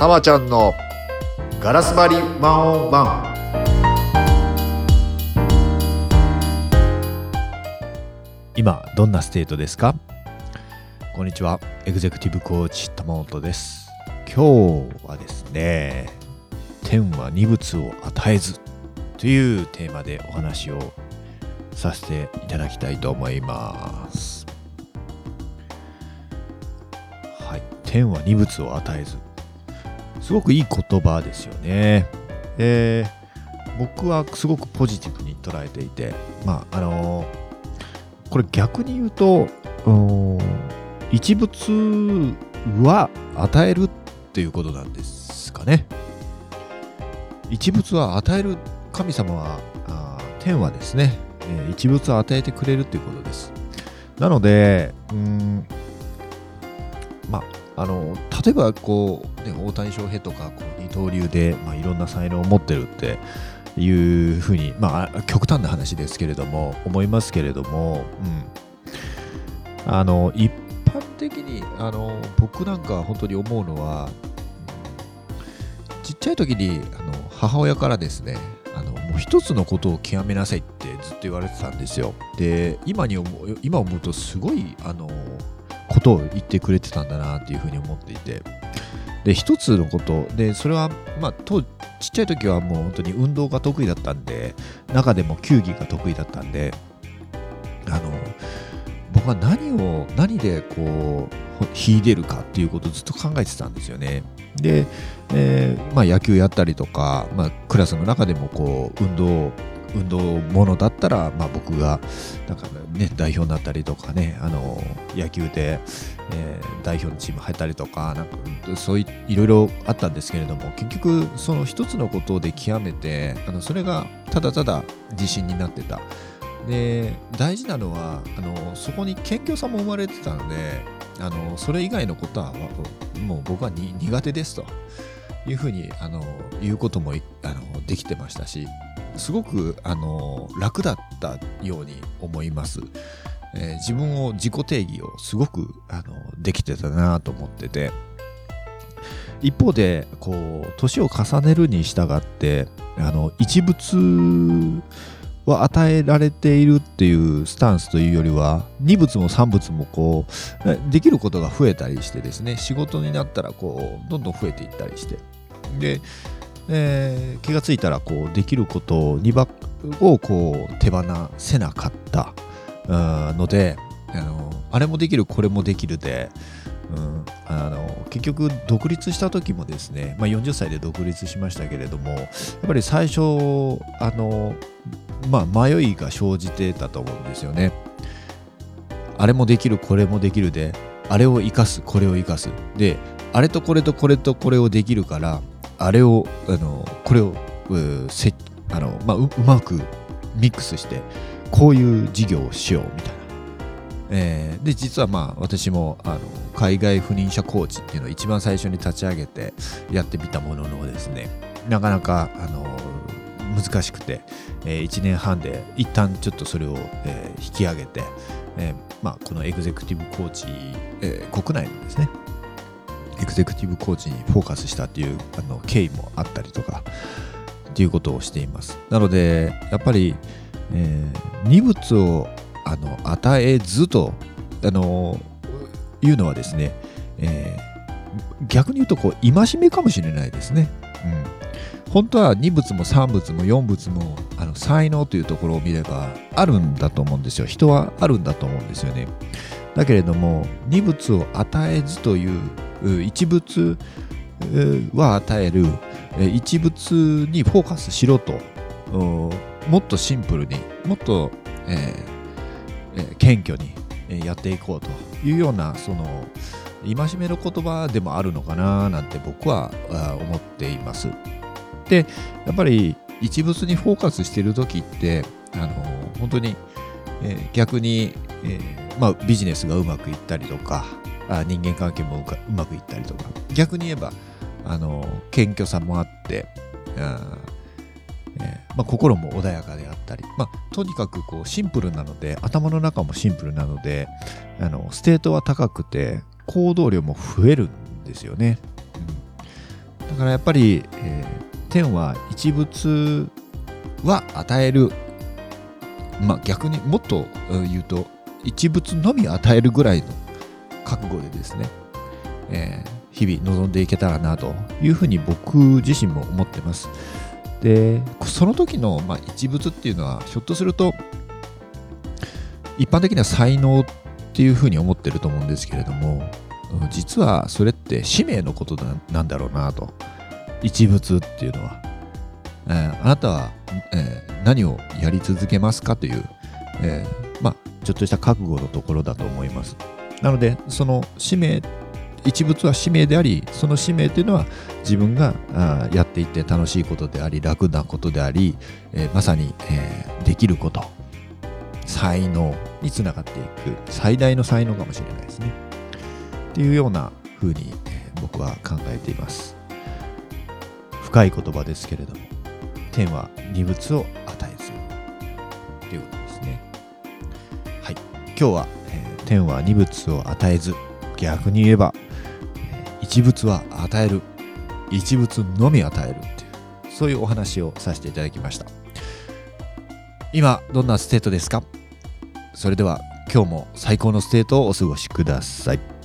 たまちゃんのガラス張り one on one。今どんな state ですか？こんにちは。エグゼクティブコーチ玉本です。今日はですね天は二物を与えずというテーマでお話をさせていただきたいと思います。はい。天は二物を与えず。すごくいい言葉ですよね。えー、僕はすごくポジティブに捉えていてまああのーこれ逆に言うと一物は与えるっていうことなんですかね。一物は与える神様はあ天はですね、えー、一物を与えてくれるっていうことです。なのでうんまああの例えばこう、ね、大谷翔平とかこう二刀流で、まあ、いろんな才能を持ってるっていうふうに、まあ、極端な話ですけれども、思いますけれども、うん、あの一般的にあの僕なんか本当に思うのは、ちっちゃい時にあの母親からですね、あのもう一つのことを極めなさいってずっと言われてたんですよ。で、今に思今思うとすごいあのことを言ってくれてたんだなっていうふうに思っていて、で一つのことでそれはまあ当ちっちゃい時はもう本当に運動が得意だったんで中でも球技が得意だったんであの僕は何を何でこう秀でるかっていうことをずっと考えてたんですよね。で、えー、まあ、野球やったりとか、まあ、クラスの中でもこう運動運動ものだったら、まあ、僕がなんか、ね、代表になったりとかねあの野球で、えー、代表のチーム入ったりとかなんかそういいろいろあったんですけれども結局その一つのことで極めてあのそれがただただ自信になってた。で大事なのはあのそこに謙虚さも生まれてたのであのそれ以外のことはもう僕は苦手ですというふうにあの言うこともあのできてましたしすごくあの楽だったように思います。えー、自分を自己定義をすごくあのできてたなと思ってて一方でこう年を重ねるに従ってあの一物は与えられているっていうスタンスというよりは二物も三物もこうできることが増えたりしてですね仕事になったらこうどんどん増えていったりしてでえー、気がついたらこうできることを2をこう手放せなかったのであのあれもできるこれもできるで、うん、あの結局独立した時もですね、まあ、40歳で独立しましたけれどもやっぱり最初あの、まあ、迷いが生じてたと思うんですよね。あれもできるこれもできるであれを生かすこれを生かすであれとこれとこれとこれをできるからあれをあのこれをせあの、まあ、うまくミックスしてこういう事業をしようみたいな。えー、で実はまあ私もあの海外不妊者コーチっていうのを一番最初に立ち上げてやってみたもののですねなかなかあの難しくて、えー、1年半で一旦ちょっとそれを、えー、引き上げて、えーまあ、このエグゼクティブコーチ、えー、国内のですねエグゼクティブコーチにフォーカスしたっていうあの経緯もあったりとかっていうことをしています。なのでやっぱり、えー、荷物をあの与えずとあのいうのはですね、えー、逆に言うとこう戒めかもしれないですね、うん、本当は2物も3物も4物もあの才能というところを見ればあるんだと思うんですよ。人はあるんだと思うんですよね。だけれども二物を与えずという一物は与える一物にフォーカスしろともっとシンプルにもっと、えー、謙虚にやっていこうというようなその戒めの言葉でもあるのかななんて僕は思っています。でやっぱり一物にフォーカスしている時ってあの本当に、えー、逆に、えーまあ、ビジネスがうまくいったりとかあ人間関係もうまくいったりとか。逆に言えばあの謙虚さもあってあ、えー、まあ、心も穏やかであったり、まあ、とにかくこうシンプルなので頭の中もシンプルなのであの state は高くて行動量も増えるんですよね。うん。だからやっぱり、えー天は一物は与える。まあ逆にもっと言うと一物のみ与えるぐらいの覚悟でですね、えー日々臨んでいけたらなというふうに僕自身も思ってます。でその時の、まあ、一物っていうのはひょっとすると一般的には才能っていうふうに思ってると思うんですけれども実はそれって使命のことななんだろうなと。一物っていうのは、えーあなたは、えー何をやり続けますかという、えーまあちょっとした覚悟のところだと思います。なのでその使命一物は使命でありその使命というのは自分があやっていって楽しいことであり楽なことであり、えーまさに、えーできること。才能につながっていく。最大の才能かもしれないですね。っていうような風に、えー僕は考えています。深い言葉ですけれども天は二物を与えず。ということ今日は、え天は二物を与えず逆に言えば、え一物は与える一物のみ与えるっていうそういうお話をさせていただきました。今どんな state ですか？それでは今日も最高の state をお過ごしください。